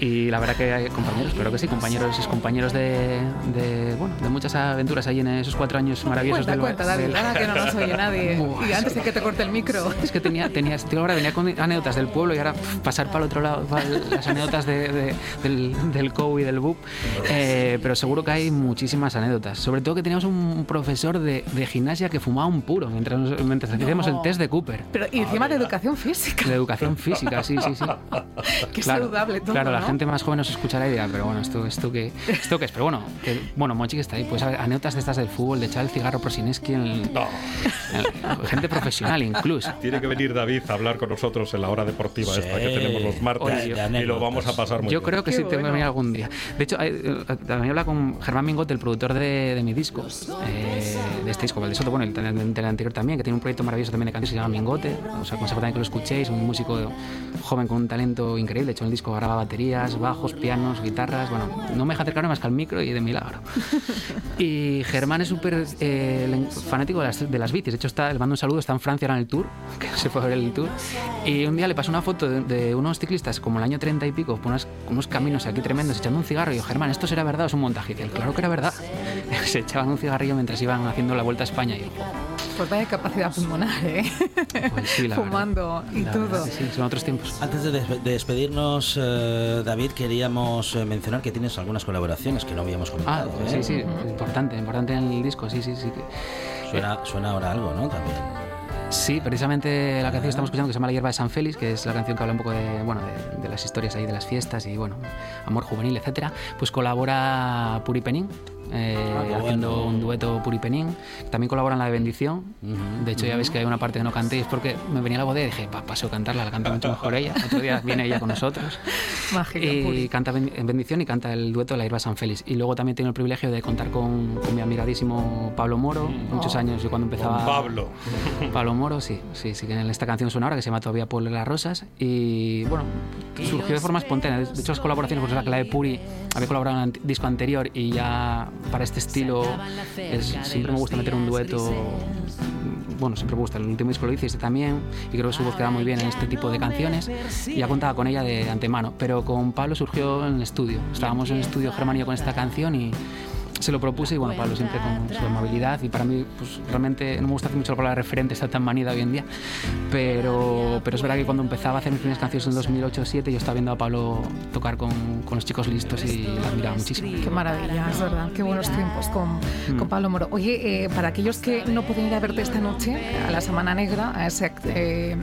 Y la verdad que hay compañeros, pero que sí, compañeros, es compañeros de, de, bueno, de muchas aventuras ahí en esos cuatro años maravillosos Cuenta, del- cuenta, David, del- ahora que no nos oye nadie. Y antes de que te corte el micro. Es que tenía, tenía tío, ahora venía con anécdotas del pueblo y ahora pasar para el otro lado, las anécdotas de- de- del, del COU y del BUP. Eh, pero seguro que hay muchísimas anécdotas. Sobre todo que teníamos un profesor de, de gimnasia que fumaba un puro mientras, nos- mientras hacíamos el test de Cooper. Pero y encima de educación física. De educación física, sí, sí, sí. Qué Claro, saludable todo, Claro, la ¿no? Gente más joven nos escuchará y dirá, pero bueno, esto, esto qué, esto qué es. Pero bueno, que, bueno, Monchi que está ahí, pues anécdotas de estas del fútbol, de echar el cigarro Prosineski en, el- No. en- gente profesional incluso. Tiene que venir David a hablar con nosotros en la hora deportiva Sí. esta que tenemos los martes Oye, de y lo vamos a pasar muy Yo bien. creo que Qué sí tengo que bueno. venir algún día. De hecho, también habla con Germán Mingot, el productor de, de mi disco, eh, de este disco, Valdesoto, bueno, y del, del anterior también, que tiene un proyecto maravilloso también de canciones que se llama Mingote. Os aconsejo también que lo escuchéis, un músico joven con un talento increíble. De hecho, en el disco graba baterías, bajos, pianos, guitarras. Bueno, no me deja acercarme más que al micro y de milagro. Y Germán es súper eh, fanático de las, de las bicis. De hecho, está, le mando un saludo, está en Francia ahora en el tour, que se fue a ver el tour. Y un día le pasó una foto de, de unos ciclistas, como el año 30 y pico, por unos, unos caminos aquí tremendos, echando un cigarro. Y yo, Germán, ¿esto será verdad o es un montaje? Y dice, claro que era verdad. se echaban un cigarrillo mientras iban haciendo la vuelta a España. Y yo, Pues vaya capacidad pulmonar, ¿eh? pues sí, la verdad. Fumando y La todo. verdad sí, son otros tiempos. Antes de, des- de despedirnos, eh, David, queríamos eh, mencionar que tienes algunas colaboraciones que no habíamos Ah, comentado. sí, ¿eh? sí, importante, importante en el disco, sí, sí, sí. Suena, suena ahora algo, ¿no? También. Sí, precisamente la canción que estamos escuchando que se llama La hierba de San Félix, que es la canción que habla un poco de, bueno, de, de las historias ahí de las fiestas y bueno, amor juvenil, etcétera, pues colabora Puri Penín, eh, Ah, haciendo bueno. un dueto Puri Penín. También colabora en la de Bendición. Ujú, De hecho, ya veis que hay una parte que no canté es porque me venía la voz y dije, "Pa- paso a cantarla, la canta mucho mejor ella. Otro día viene ella con nosotros. Mágica, Y Puri. canta en Bendición y canta el dueto de La Hierba San Félix. Y luego también tengo el privilegio de contar con, con mi admiradísimo Pablo Moro, muchos años, yo cuando empezaba... Con Pablo. Pablo Moro, sí, sí, sí, que en esta canción suena ahora, que se llama Todavía Pueblo de las Rosas. Y bueno, surgió de forma espontánea. De hecho, las colaboraciones, pues la que la de Puri había colaborado en el disco anterior y ya para este estilo es- siempre me gusta meter un dueto. Bueno, siempre me gusta. El último disco lo hice este también y creo que su voz queda muy bien en este tipo de canciones. Y ya contaba con ella de antemano. Pero con Pablo surgió en el estudio. Estábamos en el estudio Germanio con esta canción y se lo propuse y bueno, Pablo siempre con su amabilidad y para mí pues realmente no me gusta hacer mucho la palabra referente, está tan manida hoy en día, pero, pero es verdad que cuando empezaba a hacer mis primeras canciones en 2008-2007 yo estaba viendo a Pablo tocar con, con los chicos listos y la admiraba muchísimo. Qué maravilla, es verdad. Qué buenos tiempos con, Mm. con Pablo Moro. Oye, eh, para aquellos que no pueden ir a verte esta noche a la Semana Negra, a ese eh,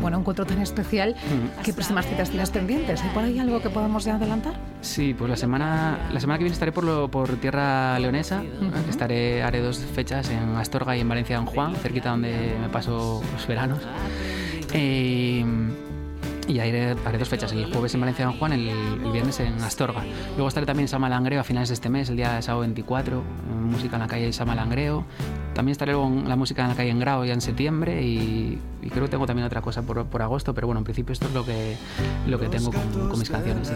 bueno, encuentro tan especial, Mm. ¿qué próximas citas tienes pendientes? ¿Hay por ahí algo que podamos ya adelantar? Sí, pues la semana, la semana que viene estaré por, lo- por tierra leonesa, estaré, haré dos fechas en Astorga y en Valencia Don Juan, cerquita donde me paso los veranos. Eh, y haré, haré dos fechas, el jueves en Valencia Don Juan, el, el viernes en Astorga. Luego estaré también en San Malangreo a finales de este mes, el día de sábado 24, en música en la calle de San Malangreo. También estaré luego en la música en la calle en Grau ya en septiembre y, y creo que tengo también otra cosa por, por agosto, pero bueno, en principio esto es lo que, lo que tengo con, con mis canciones. sí.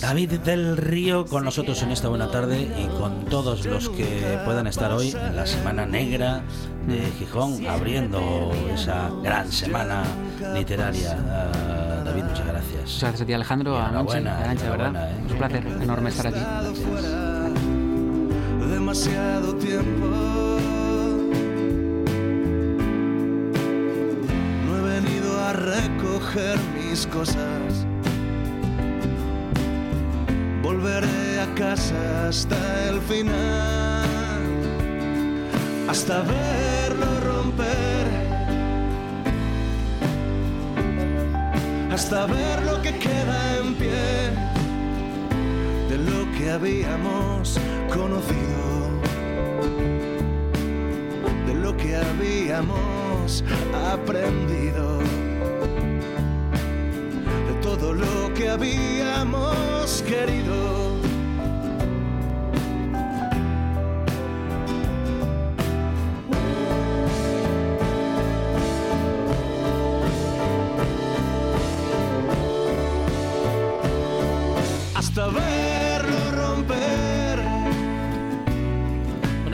David del Río con nosotros en esta buena tarde y con todos los que puedan estar hoy en la Semana Negra de Gijón, abriendo esa gran semana literaria. Ah, David, muchas gracias. Muchas gracias a ti Alejandro, a Nancy, verdad. ¿eh? Es un placer enorme estar aquí. demasiado tiempo. Mis cosas. Volveré a casa hasta el final, hasta verlo romper, hasta ver lo que queda en pie de lo que habíamos conocido, de lo que habíamos aprendido, todo lo que habíamos querido.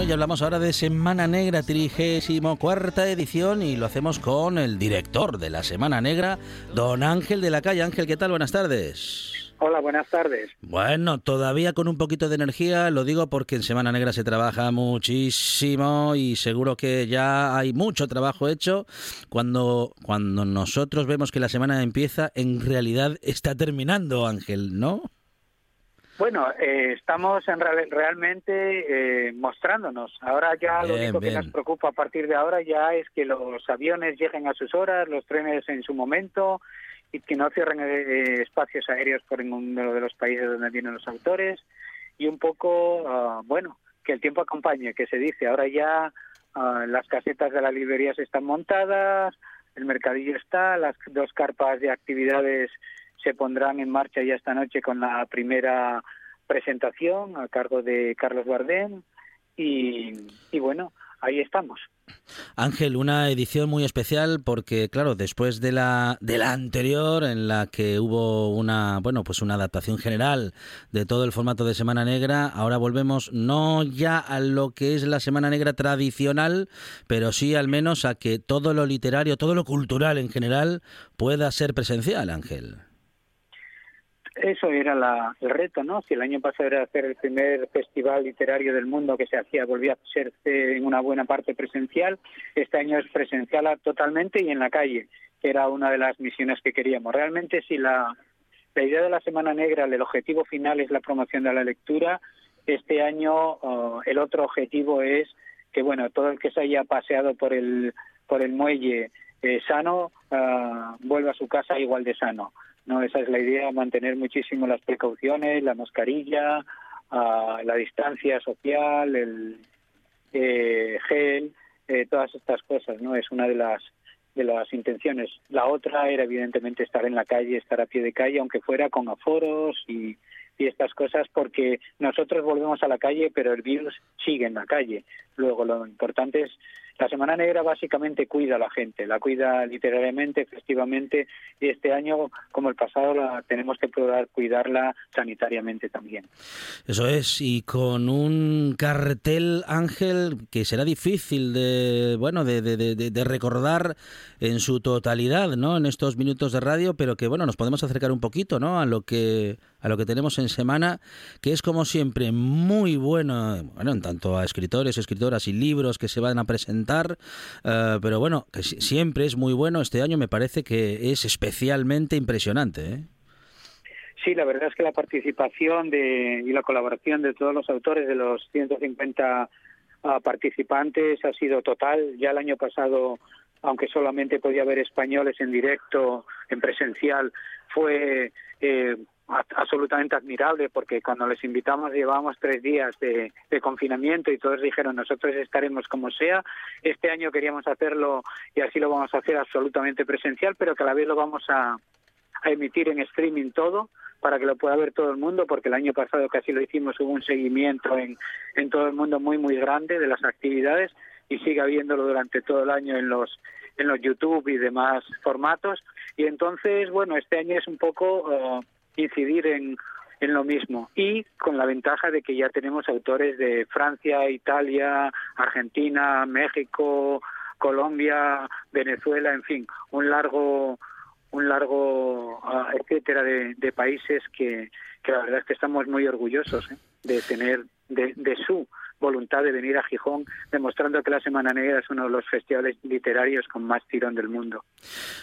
Ya hablamos ahora de Semana Negra, trigésimo cuarta edición, y lo hacemos con el director de la Semana Negra, don Ángel de la Calle. Ángel, ¿qué tal? Buenas tardes. Hola, buenas tardes. Bueno, todavía con un poquito de energía, lo digo porque en Semana Negra se trabaja muchísimo y seguro que ya hay mucho trabajo hecho. Cuando, cuando nosotros vemos que la semana empieza, en realidad está terminando, Ángel, ¿no? Bueno, eh, estamos en real- realmente eh, mostrándonos. Ahora ya lo Bien, único que nos preocupa a partir de ahora ya es que los aviones lleguen a sus horas, los trenes en su momento y que no cierren eh, espacios aéreos por ninguno de los países donde vienen los autores y un poco, ah, bueno, que el tiempo acompañe, que se dice. Ahora ya ah, las casetas de las librerías están montadas, el mercadillo está, las dos carpas de actividades se pondrán en marcha ya esta noche con la primera presentación a cargo de Carlos Bardem y, y bueno, ahí estamos. Ángel, una edición muy especial porque, claro, después de la, de la anterior, en la que hubo una, bueno, pues una adaptación general de todo el formato de Semana Negra, ahora volvemos no ya a lo que es la Semana Negra tradicional, pero sí al menos a que todo lo literario, todo lo cultural en general pueda ser presencial, Ángel. Eso era la- el reto, ¿no? Si el año pasado era hacer el primer festival literario del mundo que se hacía, volvía a ser eh, en una buena parte presencial, este año es presencial totalmente y en la calle, que era una de las misiones que queríamos. Realmente, si la, la idea de la Semana Negra, el objetivo final es la promoción de la lectura, este año oh, el otro objetivo es que, bueno, todo el que se haya paseado por el por el muelle eh, sano ah, vuelva a su casa igual de sano. No, esa es la idea, mantener muchísimo las precauciones, la mascarilla, ah, la distancia social, el eh, gel, eh, todas estas cosas, ¿no? Es una de las de las intenciones. La otra era evidentemente estar en la calle, estar a pie de calle, aunque fuera con aforos y, y estas cosas, porque nosotros volvemos a la calle, pero el virus sigue en la calle. Luego, lo importante es la Semana Negra básicamente cuida a la gente, la cuida literariamente, festivamente, y este año, como el pasado, la tenemos que probar cuidarla sanitariamente también. Eso es, y con un cartel, Ángel, que será difícil de, bueno, de, de, de recordar en su totalidad, ¿no? En estos minutos de radio, pero que, bueno, nos podemos acercar un poquito, ¿no? A lo que a lo que tenemos en semana, que es como siempre muy bueno, bueno, en tanto a escritores, escritoras y libros que se van a presentar, uh, pero bueno, que siempre es muy bueno. Este año me parece que es especialmente impresionante. ¿eh? Sí, la verdad es que la participación de, y la colaboración de todos los autores de los 150 uh, participantes ha sido total. Ya el año pasado aunque solamente podía haber españoles en directo, en presencial, fue eh, absolutamente admirable porque cuando les invitamos llevábamos tres días de, confinamiento y todos dijeron nosotros estaremos como sea. Este año queríamos hacerlo y así lo vamos a hacer absolutamente presencial, pero que a la vez lo vamos a, emitir en streaming todo para que lo pueda ver todo el mundo, porque el año pasado casi lo hicimos, hubo un seguimiento en, en todo el mundo muy, muy grande de las actividades y sigue habiéndolo durante todo el año en los en los YouTube y demás formatos y entonces bueno este año es un poco uh, incidir en en lo mismo y con la ventaja de que ya tenemos autores de Francia, Italia, Argentina, México, Colombia, Venezuela, en fin, un largo un largo uh, etcétera de, de países que, que la verdad es que estamos muy orgullosos ¿eh? de tener de, de su voluntad de venir a Gijón, demostrando que la Semana Negra es uno de los festivales literarios con más tirón del mundo.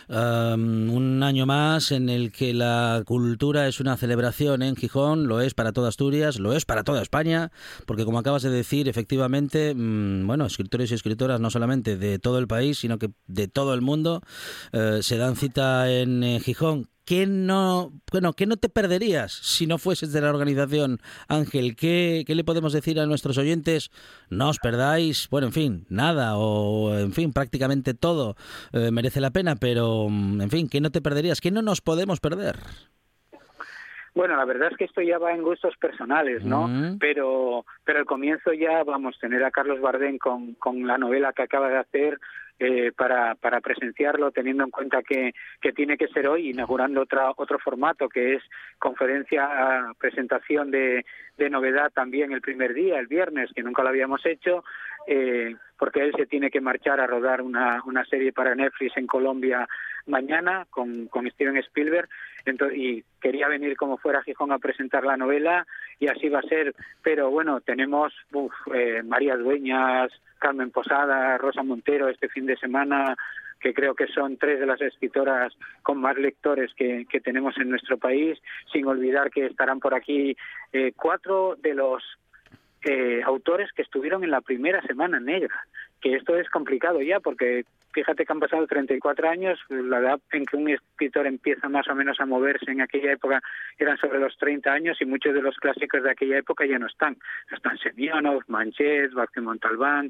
Um, año más en el que la cultura es una celebración en Gijón, lo es para toda Asturias, lo es para toda España, porque como acabas de decir, efectivamente, mmm, bueno, escritores y escritoras no solamente de todo el país, sino que de todo el mundo uh, se dan cita en eh, Gijón ¿qué no, bueno, ¿qué no te perderías si no fueses de la organización, Ángel? ¿Qué, ¿Qué, le podemos decir a nuestros oyentes? No os perdáis, bueno, en fin, nada, o en fin, prácticamente todo eh, merece la pena, pero en fin, ¿qué no te perderías? ¿Qué no nos podemos perder? Bueno, la verdad es que esto ya va en gustos personales, ¿no? Mm. Pero, pero al comienzo ya vamos a tener a Carlos Bardén con, con la novela que acaba de hacer eh, para, para presenciarlo, teniendo en cuenta que, que tiene que ser hoy, inaugurando otra, otro formato que es conferencia, presentación de, de novedad también el primer día, el viernes, que nunca lo habíamos hecho, eh, porque él se tiene que marchar a rodar una, una serie para Netflix en Colombia mañana con, con Steven Spielberg. Entonces, y quería venir como fuera a Gijón a presentar la novela y así va a ser, pero bueno, tenemos uf, eh, María Dueñas, Carmen Posada, Rosa Montero este fin de semana, que creo que son tres de las escritoras con más lectores que, que tenemos en nuestro país, sin olvidar que estarán por aquí eh, cuatro de los eh, autores que estuvieron en la primera semana negra, que esto es complicado ya porque fíjate que han pasado 34 años, la edad en que un escritor empieza más o menos a moverse en aquella época eran sobre los 30 años y muchos de los clásicos de aquella época ya no están. Están Semyonov, Manchet, Vázquez Montalbán,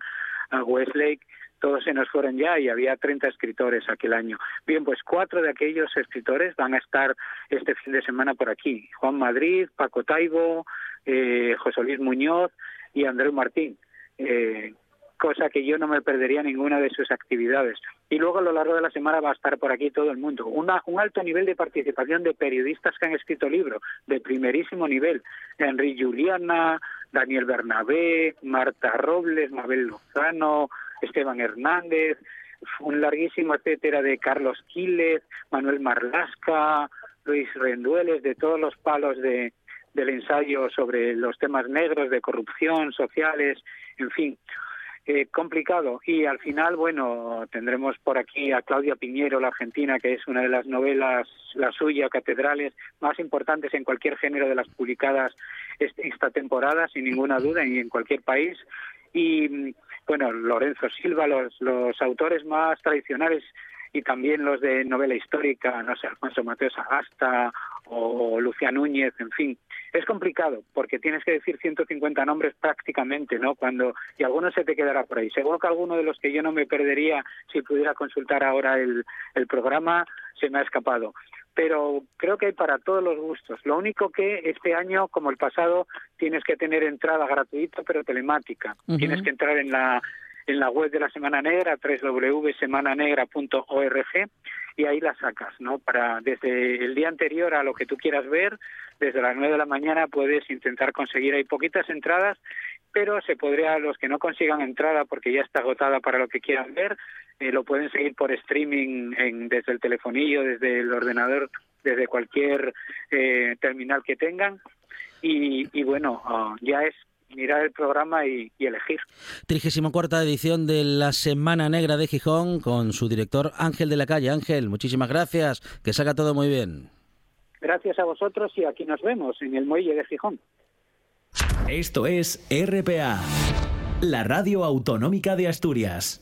Westlake, todos se nos fueron ya y había 30 escritores aquel año. Bien, pues cuatro de aquellos escritores van a estar este fin de semana por aquí. Juan Madrid, Paco Taibo, eh, José Luis Muñoz y Andreu Martín. Eh, cosa que yo no me perdería ninguna de sus actividades. Y luego a lo largo de la semana va a estar por aquí todo el mundo. Una, un alto nivel de participación de periodistas que han escrito libros de primerísimo nivel. Enrique Juliana, Daniel Bernabé, Marta Robles, Mabel Lozano, Esteban Hernández, un larguísimo etcétera de Carlos Quiles, Manuel Marlasca, Luis Rendueles, de todos los palos de, del ensayo sobre los temas negros de corrupción, sociales, en fin, eh, complicado. Y al final, bueno, tendremos por aquí a Claudia Piñero, la argentina, que es una de las novelas, la suya, catedrales, más importantes en cualquier género de las publicadas esta temporada, sin ninguna duda, y en cualquier país. Y bueno, Lorenzo Silva, los, los autores más tradicionales y también los de novela histórica, no sé, Alfonso Mateo Sagasta o Lucía Núñez, en fin. Es complicado porque tienes que decir 150 nombres prácticamente, ¿no? Cuando y alguno se te quedará por ahí. Seguro que alguno de los que yo no me perdería si pudiera consultar ahora el, el programa se me ha escapado. Pero creo que hay para todos los gustos. Lo único que este año, como el pasado, tienes que tener entrada gratuita pero telemática. Tienes que entrar en la en la web de la Semana Negra, www.semananegra.org, y ahí la sacas, ¿no? Para desde el día anterior a lo que tú quieras ver, desde las 9 de la mañana puedes intentar conseguir, hay poquitas entradas, pero se podría, los que no consigan entrada porque ya está agotada para lo que quieran ver, eh, lo pueden seguir por streaming en, desde el telefonillo, desde el ordenador, desde cualquier eh, terminal que tengan. Y, y bueno, ah, ya es mirar el programa y, y elegir. 34 edición de la Semana Negra de Gijón con su director Ángel de la Calle. Ángel, muchísimas gracias. Que salga todo muy bien. Gracias a vosotros y aquí nos vemos en el muelle de Gijón. Esto es RPA, la radio autonómica de Asturias.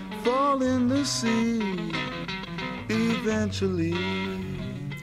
fall in the sea eventually.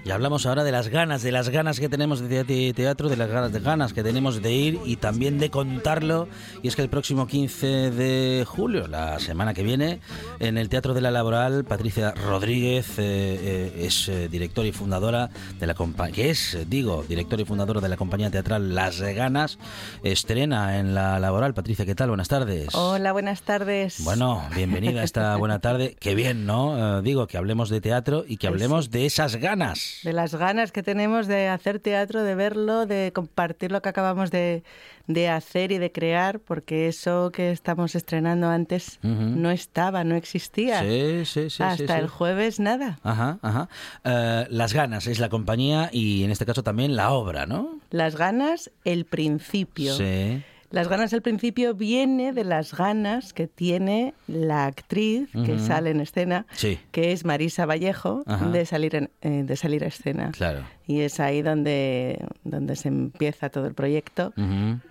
Y hablamos ahora de las ganas, de las ganas que tenemos de te- teatro, de las ganas, de ganas que tenemos de ir y también de contarlo. Y es que el próximo 15 de julio, la semana que viene, en el Teatro de la Laboral, Patricia Rodríguez eh, eh, es eh, directora y fundadora de la compañía, que es, digo, directora y fundadora de la compañía teatral Las Ganas, estrena en la Laboral. Patricia, ¿qué tal? Buenas tardes. Hola, buenas tardes. Bueno, bienvenida a esta buena tarde. Qué bien, ¿no? Eh, digo, que hablemos de teatro y que Pues hablemos de esas ganas. De las ganas que tenemos de hacer teatro, de verlo, de compartir lo que acabamos de, de hacer y de crear, porque eso que estamos estrenando antes no estaba, no existía. Sí, sí, sí. Hasta sí, sí. el jueves nada. Ajá, ajá. Eh, las ganas es la compañía y en este caso también la obra, ¿no? Las ganas, el principio. Sí. Las ganas al principio viene de las ganas que tiene la actriz que sale en escena, Sí. que es Marisa Vallejo, Ajá. de salir, en- eh, de salir a escena. Claro. Y es ahí donde, donde se empieza todo el proyecto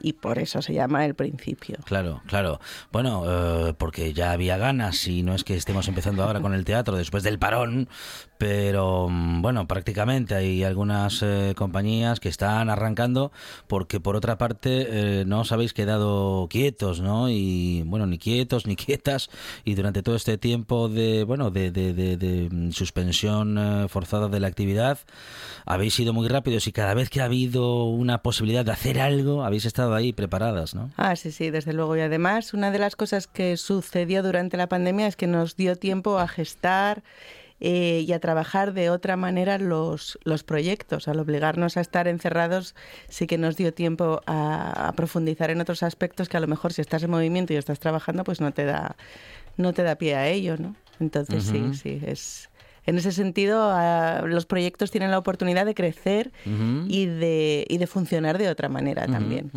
y por eso se llama el principio. Claro, claro. Bueno, eh, porque ya había ganas y no es que estemos empezando ahora con el teatro después del parón, pero mm, bueno, prácticamente hay algunas eh, compañías que están arrancando porque por otra parte eh, no os habéis quedado quietos, ¿no? Y bueno, ni quietos ni quietas y durante todo este tiempo de bueno de, de- de- de, suspensión eh, forzada de la actividad habéis sido muy rápidos y cada vez que ha habido una posibilidad de hacer algo habéis estado ahí preparadas, ¿no? Ah, sí, sí, desde luego. Y además, una de las cosas que sucedió durante la pandemia es que nos dio tiempo a gestar eh, y a trabajar de otra manera los, los proyectos. Al obligarnos a estar encerrados, sí que nos dio tiempo a, a profundizar en otros aspectos que a lo mejor si estás en movimiento y estás trabajando, pues no te da, no te da pie a ello, ¿no? Entonces sí, sí, es... En ese sentido, ah, los proyectos tienen la oportunidad de crecer y, de, y de funcionar de otra manera también.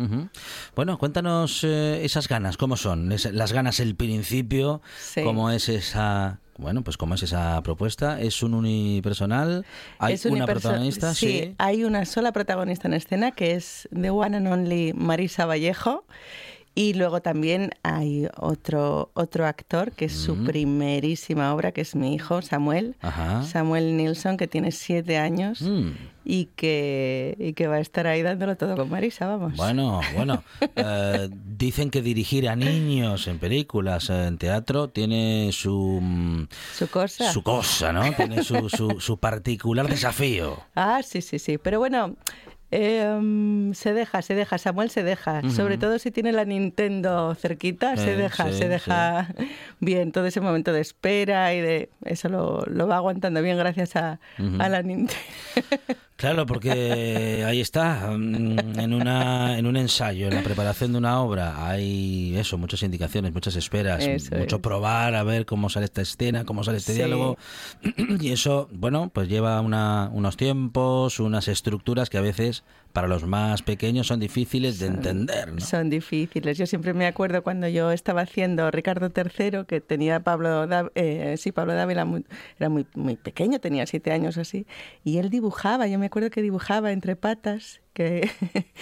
Bueno, cuéntanos eh, esas ganas, ¿cómo son? Es- las ganas el principio, Sí. ¿cómo es esa... Bueno, pues cómo es esa propuesta? ¿Es un unipersonal? ¿Hay Es una protagonista? Sí, hay una sola protagonista en escena que es The One and Only Marisa Vallejo. Y luego también hay otro, otro actor que es su primerísima obra, que es mi hijo, Samuel. Ajá. Samuel Nilsson, que tiene siete años Mm. y, que, y que va a estar ahí dándolo todo con Marisa, vamos. Bueno, bueno. eh, dicen que dirigir a niños en películas, eh, en teatro, tiene su... mm, Su cosa. Su cosa, ¿no? Tiene su, su, su particular desafío. Ah, sí, sí, sí. Pero bueno, Em, se deja, se deja, Samuel se deja, sobre todo si tiene la Nintendo cerquita, se Eh, deja, sí, se deja bien todo ese momento de espera y de eso lo, lo va aguantando bien gracias a, a la Nintendo. Claro, porque ahí está, mm, en, una, en un ensayo, en la preparación de una obra, hay eso, muchas indicaciones, muchas esperas, Eso mucho es. probar a ver cómo sale esta escena, cómo sale este Sí. diálogo. Y eso, bueno, pues lleva una- unos tiempos, unas estructuras que a veces para los más pequeños son difíciles de entender. ¿no? Son difíciles. Yo siempre me acuerdo cuando yo estaba haciendo Ricardo III, que tenía Pablo, eh, sí, Pablo Dávila, muy- era muy, muy pequeño, tenía siete años o así, y él dibujaba, yo me acuerdo que dibujaba entre patas, que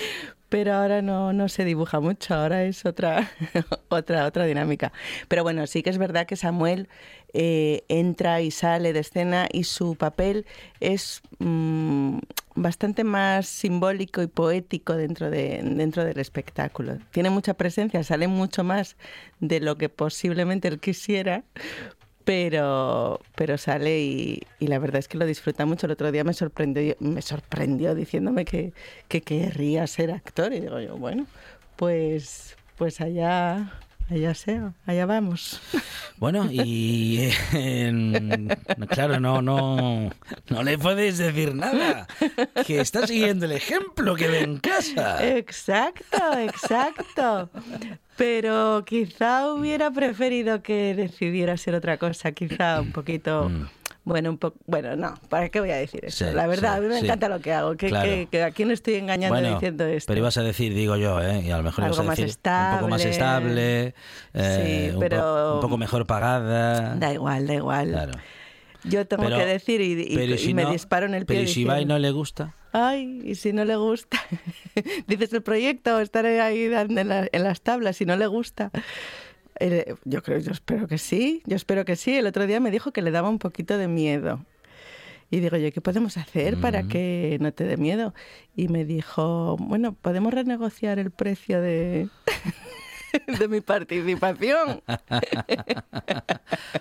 pero ahora no, no se dibuja mucho, ahora es otra, otra, otra dinámica. Pero bueno, sí que es verdad que Samuel eh, entra y sale de escena y su papel es mm, bastante más simbólico y poético dentro, de, dentro del espectáculo. Tiene mucha presencia, sale mucho más de lo que posiblemente él quisiera, pero, pero sale y, y la verdad es que lo disfruta mucho. El otro día me sorprendió, me sorprendió diciéndome que, que querría ser actor y digo yo, bueno, pues, pues allá, allá sea, allá vamos. Bueno, y eh, claro, no, no, no le puedes decir nada, que está siguiendo el ejemplo que ve en casa. Exacto, exacto. Pero quizá hubiera preferido que decidiera ser otra cosa, quizá un poquito... Bueno, un poco, bueno, no, ¿para qué voy a decir eso? Sí, la verdad, sí, a mí me sí. encanta lo que hago, que, Claro. que, que a quién estoy engañando Bueno, diciendo esto. pero ibas a decir, digo yo, ¿eh? y a lo mejor ibas Algo más decir un poco más estable. estable, eh, un, pero- po- un poco mejor pagada. Da igual, da igual. Claro. Yo tengo Pero- que decir y, me no- disparo en el pie. Pero ¿y si va y no le gusta? Ay, y si no le gusta. Dices el proyecto, estaré ahí dando en, la- en las tablas, si no le gusta. Yo creo, yo espero que sí, yo espero que sí. El otro día me dijo que le daba un poquito de miedo. Y digo yo, ¿qué podemos hacer para que no te dé miedo? Y me dijo, bueno, podemos renegociar el precio de, de mi participación.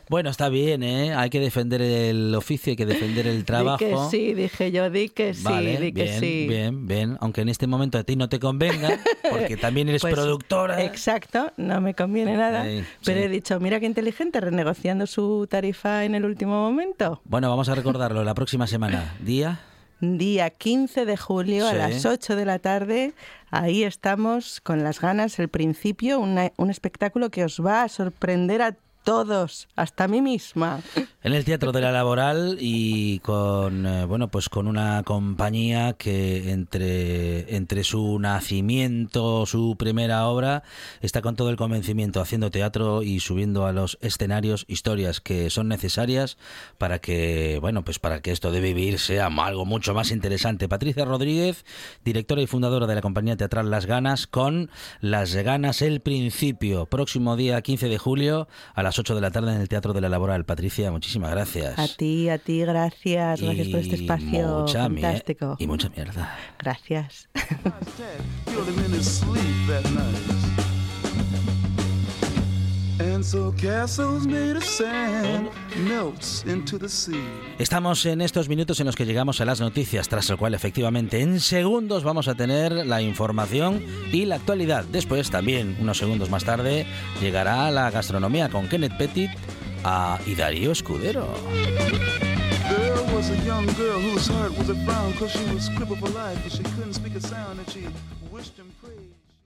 Bueno, está bien, ¿eh? Hay que defender el oficio, hay que defender el trabajo. Di que sí, dije yo, di que sí, Vale, di que bien, sí. bien, bien. Aunque en este momento a ti no te convenga, porque también eres Pues, productora. Exacto, no me conviene nada. Pero sí. he dicho, mira qué inteligente, renegociando su tarifa en el último momento. Bueno, vamos a recordarlo la próxima semana. Día. Día 15 de julio a las 8 de la tarde. Ahí estamos con las ganas, el principio, una- un espectáculo que os va a sorprender a todos, hasta mí misma. En el Teatro de la Laboral y con eh, bueno pues con una compañía que entre entre su nacimiento, su primera obra, está con todo el convencimiento haciendo teatro y subiendo a los escenarios historias que son necesarias para que bueno pues para que esto de vivir sea algo mucho más interesante. Patricia Rodríguez, directora y fundadora de la compañía teatral Las Ganas, con Las Ganas el Principio, próximo día 15 de julio a las 8 de la tarde en el Teatro de la Laboral. Patricia, muchísimas gracias. A ti, a ti, gracias. Gracias por este Y espacio mucha fantástico. y mucha mierda. Gracias. Estamos en estos minutos en los que llegamos a las noticias, tras el cual efectivamente en segundos vamos a tener la información y la actualidad. Después también, unos segundos más tarde, llegará la gastronomía con Kenneth Petit a, y Darío Escudero. There was a young girl whose heart was a frown cause she was crippled for life, but she couldn't speak a sound and she.